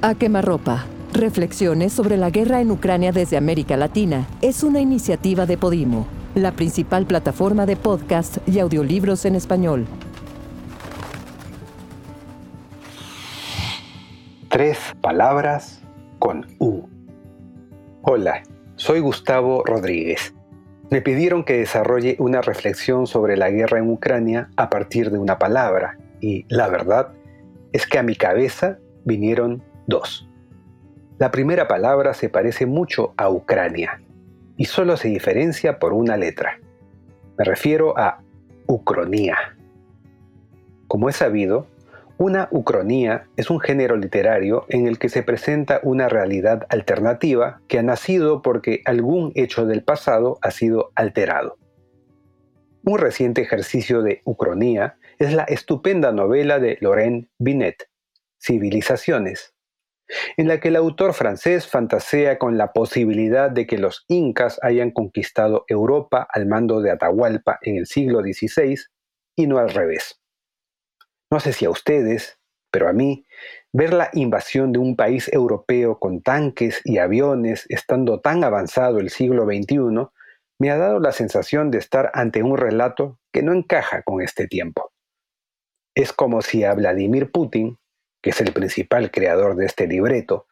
A quemarropa. Reflexiones sobre la guerra en Ucrania desde América Latina es una iniciativa de Podimo, la principal plataforma de podcast y audiolibros en español. Tres palabras con U. Hola, soy Gustavo Rodríguez. Me pidieron que desarrolle una reflexión sobre la guerra en Ucrania a partir de una palabra, y la verdad es que a mi cabeza vinieron dos. La primera palabra se parece mucho a Ucrania y solo se diferencia por una letra. Me refiero a ucronía. Como es sabido, una ucronía es un género literario en el que se presenta una realidad alternativa que ha nacido porque algún hecho del pasado ha sido alterado. Un reciente ejercicio de ucronía es la estupenda novela de Laurent Binet, Civilizaciones, en la que el autor francés fantasea con la posibilidad de que los incas hayan conquistado Europa al mando de Atahualpa en el siglo XVI y no al revés. No sé si a ustedes, pero a mí, ver la invasión de un país europeo con tanques y aviones estando tan avanzado el siglo XXI, me ha dado la sensación de estar ante un relato que no encaja con este tiempo. Es como si a Vladimir Putin, que es el principal creador de este libreto,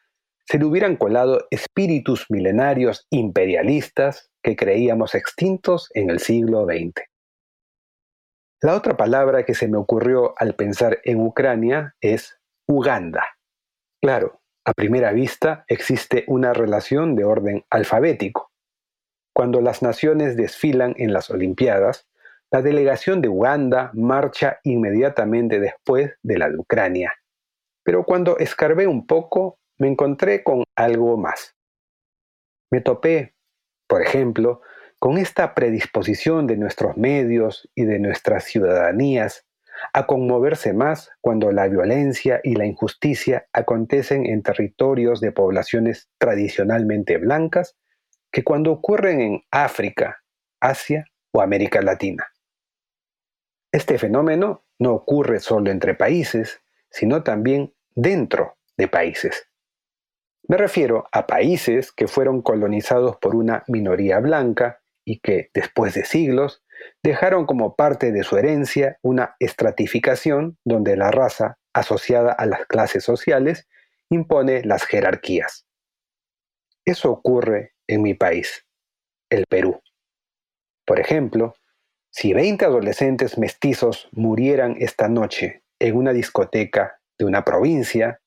se le hubieran colado espíritus milenarios imperialistas que creíamos extintos en el siglo XX. La otra palabra que se me ocurrió al pensar en Ucrania es Uganda. Claro, a primera vista existe una relación de orden alfabético. Cuando las naciones desfilan en las Olimpiadas, la delegación de Uganda marcha inmediatamente después de la de Ucrania. Pero cuando escarbé un poco, me encontré con algo más. Me topé, por ejemplo, con esta predisposición de nuestros medios y de nuestras ciudadanías a conmoverse más cuando la violencia y la injusticia acontecen en territorios de poblaciones tradicionalmente blancas que cuando ocurren en África, Asia o América Latina. Este fenómeno no ocurre solo entre países, sino también dentro de países. Me refiero a países que fueron colonizados por una minoría blanca y que, después de siglos, dejaron como parte de su herencia una estratificación donde la raza, asociada a las clases sociales, impone las jerarquías. Eso ocurre en mi país, el Perú. Por ejemplo, si 20 adolescentes mestizos murieran esta noche en una discoteca de una provincia,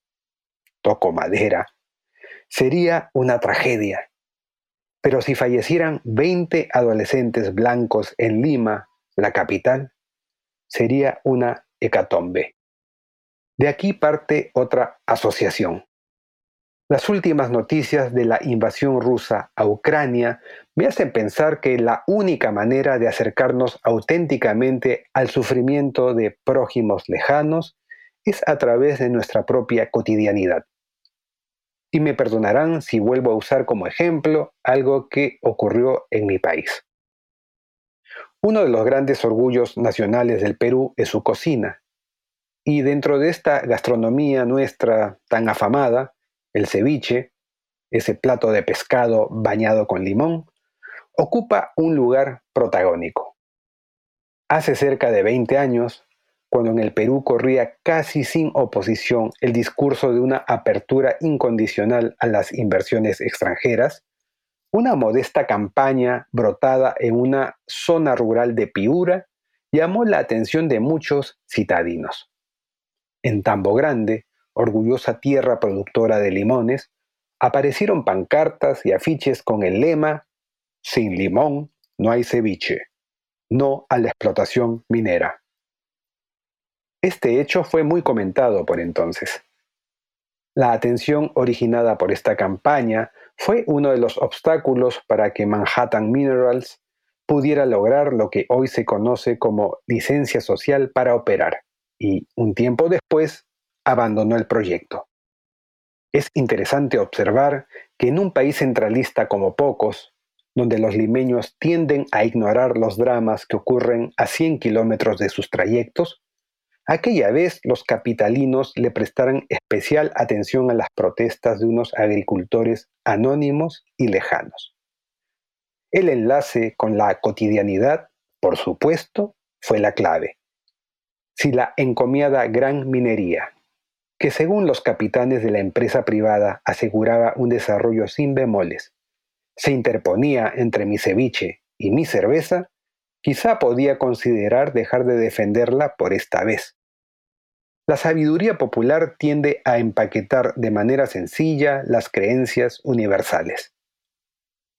toco madera, sería una tragedia pero si fallecieran 20 adolescentes blancos en Lima, la capital, sería una hecatombe. De aquí parte otra asociación. Las últimas noticias de la invasión rusa a Ucrania me hacen pensar que la única manera de acercarnos auténticamente al sufrimiento de prójimos lejanos es a través de nuestra propia cotidianidad y me perdonarán si vuelvo a usar como ejemplo algo que ocurrió en mi país. Uno de los grandes orgullos nacionales del Perú es su cocina, y dentro de esta gastronomía nuestra tan afamada, el ceviche, ese plato de pescado bañado con limón, ocupa un lugar protagónico. Hace cerca de 20 años, cuando en el Perú corría casi sin oposición el discurso de una apertura incondicional a las inversiones extranjeras, una modesta campaña brotada en una zona rural de Piura llamó la atención de muchos citadinos. En Tambo Grande, orgullosa tierra productora de limones, aparecieron pancartas y afiches con el lema Sin limón no hay ceviche, no a la explotación minera. Este hecho fue muy comentado por entonces. La atención originada por esta campaña fue uno de los obstáculos para que Manhattan Minerals pudiera lograr lo que hoy se conoce como licencia social para operar y, un tiempo después, abandonó el proyecto. Es interesante observar que en un país centralista como pocos, donde los limeños tienden a ignorar los dramas que ocurren a 100 kilómetros de sus trayectos, aquella vez los capitalinos le prestaran especial atención a las protestas de unos agricultores anónimos y lejanos. El enlace con la cotidianidad, por supuesto, fue la clave. Si la encomiada gran minería, que según los capitanes de la empresa privada aseguraba un desarrollo sin bemoles, se interponía entre mi ceviche y mi cerveza, quizá podía considerar dejar de defenderla por esta vez. La sabiduría popular tiende a empaquetar de manera sencilla las creencias universales.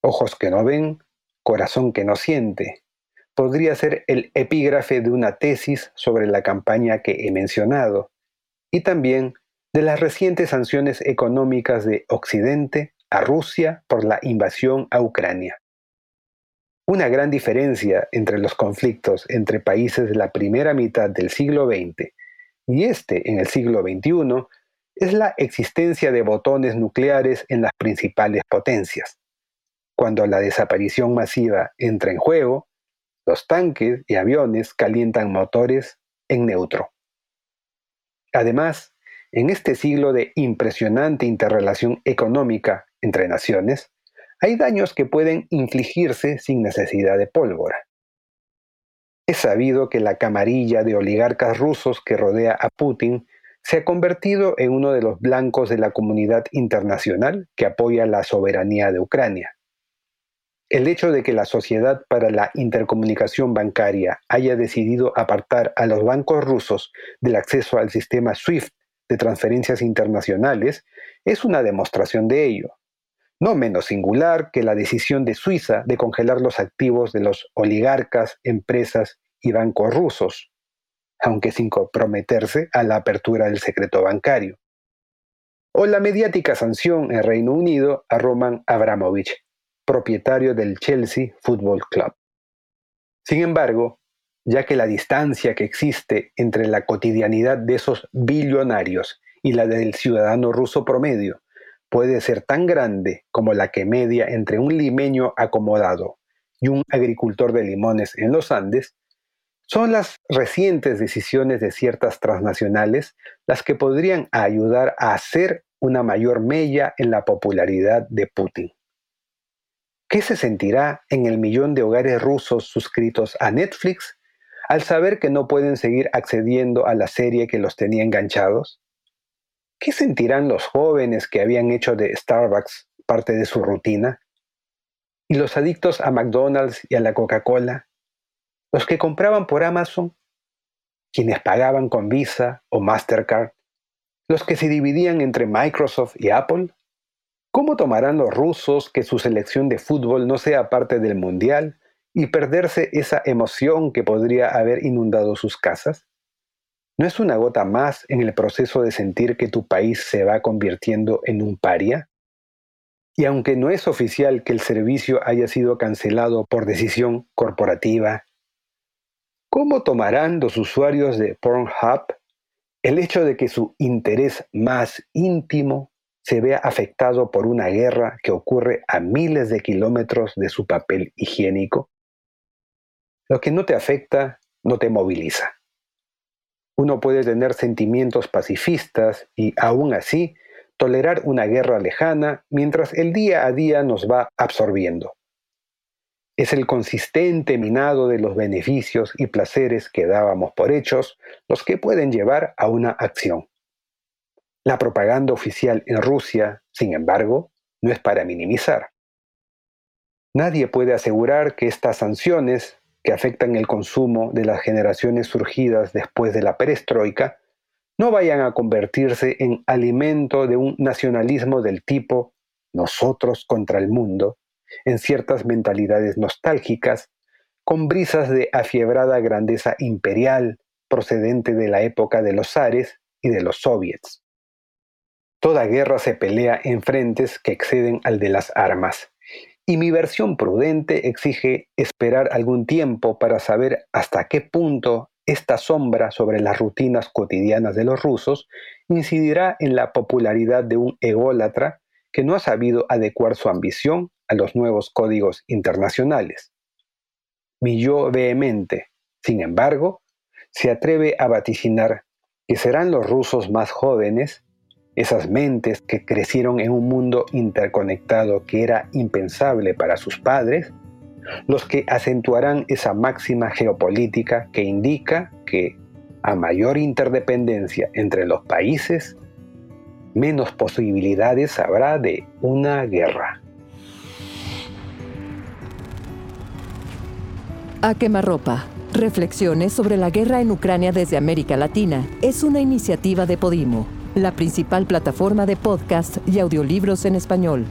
Ojos que no ven, corazón que no siente, podría ser el epígrafe de una tesis sobre la campaña que he mencionado, y también de las recientes sanciones económicas de Occidente a Rusia por la invasión a Ucrania. Una gran diferencia entre los conflictos entre países de la primera mitad del siglo XX y este en el siglo XXI es la existencia de botones nucleares en las principales potencias. Cuando la desaparición masiva entra en juego, los tanques y aviones calientan motores en neutro. Además, en este siglo de impresionante interrelación económica entre naciones, hay daños que pueden infligirse sin necesidad de pólvora. Es sabido que la camarilla de oligarcas rusos que rodea a Putin se ha convertido en uno de los blancos de la comunidad internacional que apoya la soberanía de Ucrania. El hecho de que la Sociedad para la Intercomunicación Bancaria haya decidido apartar a los bancos rusos del acceso al sistema SWIFT de transferencias internacionales es una demostración de ello. No menos singular que la decisión de Suiza de congelar los activos de los oligarcas, empresas y bancos rusos, aunque sin comprometerse a la apertura del secreto bancario. O la mediática sanción en Reino Unido a Roman Abramovich, propietario del Chelsea Football Club. Sin embargo, ya que la distancia que existe entre la cotidianidad de esos billonarios y la del ciudadano ruso promedio puede ser tan grande como la que media entre un limeño acomodado y un agricultor de limones en los Andes, son las recientes decisiones de ciertas transnacionales las que podrían ayudar a hacer una mayor mella en la popularidad de Putin. ¿Qué se sentirá en el millón de hogares rusos suscritos a Netflix al saber que no pueden seguir accediendo a la serie que los tenía enganchados? ¿Qué sentirán los jóvenes que habían hecho de Starbucks parte de su rutina? ¿Y los adictos a McDonald's y a la Coca-Cola? ¿Los que compraban por Amazon? ¿Quienes pagaban con Visa o Mastercard? ¿Los que se dividían entre Microsoft y Apple? ¿Cómo tomarán los rusos que su selección de fútbol no sea parte del Mundial y perderse esa emoción que podría haber inundado sus casas? ¿No es una gota más en el proceso de sentir que tu país se va convirtiendo en un paria? Y aunque no es oficial que el servicio haya sido cancelado por decisión corporativa, ¿cómo tomarán los usuarios de Pornhub el hecho de que su interés más íntimo se vea afectado por una guerra que ocurre a miles de kilómetros de su papel higiénico? Lo que no te afecta no te moviliza. Uno puede tener sentimientos pacifistas y aún así tolerar una guerra lejana mientras el día a día nos va absorbiendo. Es el consistente minado de los beneficios y placeres que dábamos por hechos los que pueden llevar a una acción. La propaganda oficial en Rusia, sin embargo, no es para minimizar. Nadie puede asegurar que estas sanciones que afectan el consumo de las generaciones surgidas después de la perestroika, no vayan a convertirse en alimento de un nacionalismo del tipo nosotros contra el mundo, en ciertas mentalidades nostálgicas, con brisas de afiebrada grandeza imperial procedente de la época de los zares y de los soviets. Toda guerra se pelea en frentes que exceden al de las armas, y mi versión prudente exige esperar algún tiempo para saber hasta qué punto esta sombra sobre las rutinas cotidianas de los rusos incidirá en la popularidad de un ególatra que no ha sabido adecuar su ambición a los nuevos códigos internacionales. Mi yo vehemente, sin embargo, se atreve a vaticinar que serán los rusos más jóvenes, esas mentes que crecieron en un mundo interconectado que era impensable para sus padres, los que acentuarán esa máxima geopolítica que indica que a mayor interdependencia entre los países, menos posibilidades habrá de una guerra. A quemarropa. Reflexiones sobre la guerra en Ucrania desde América Latina es una iniciativa de Podimo, la principal plataforma de podcast y audiolibros en español.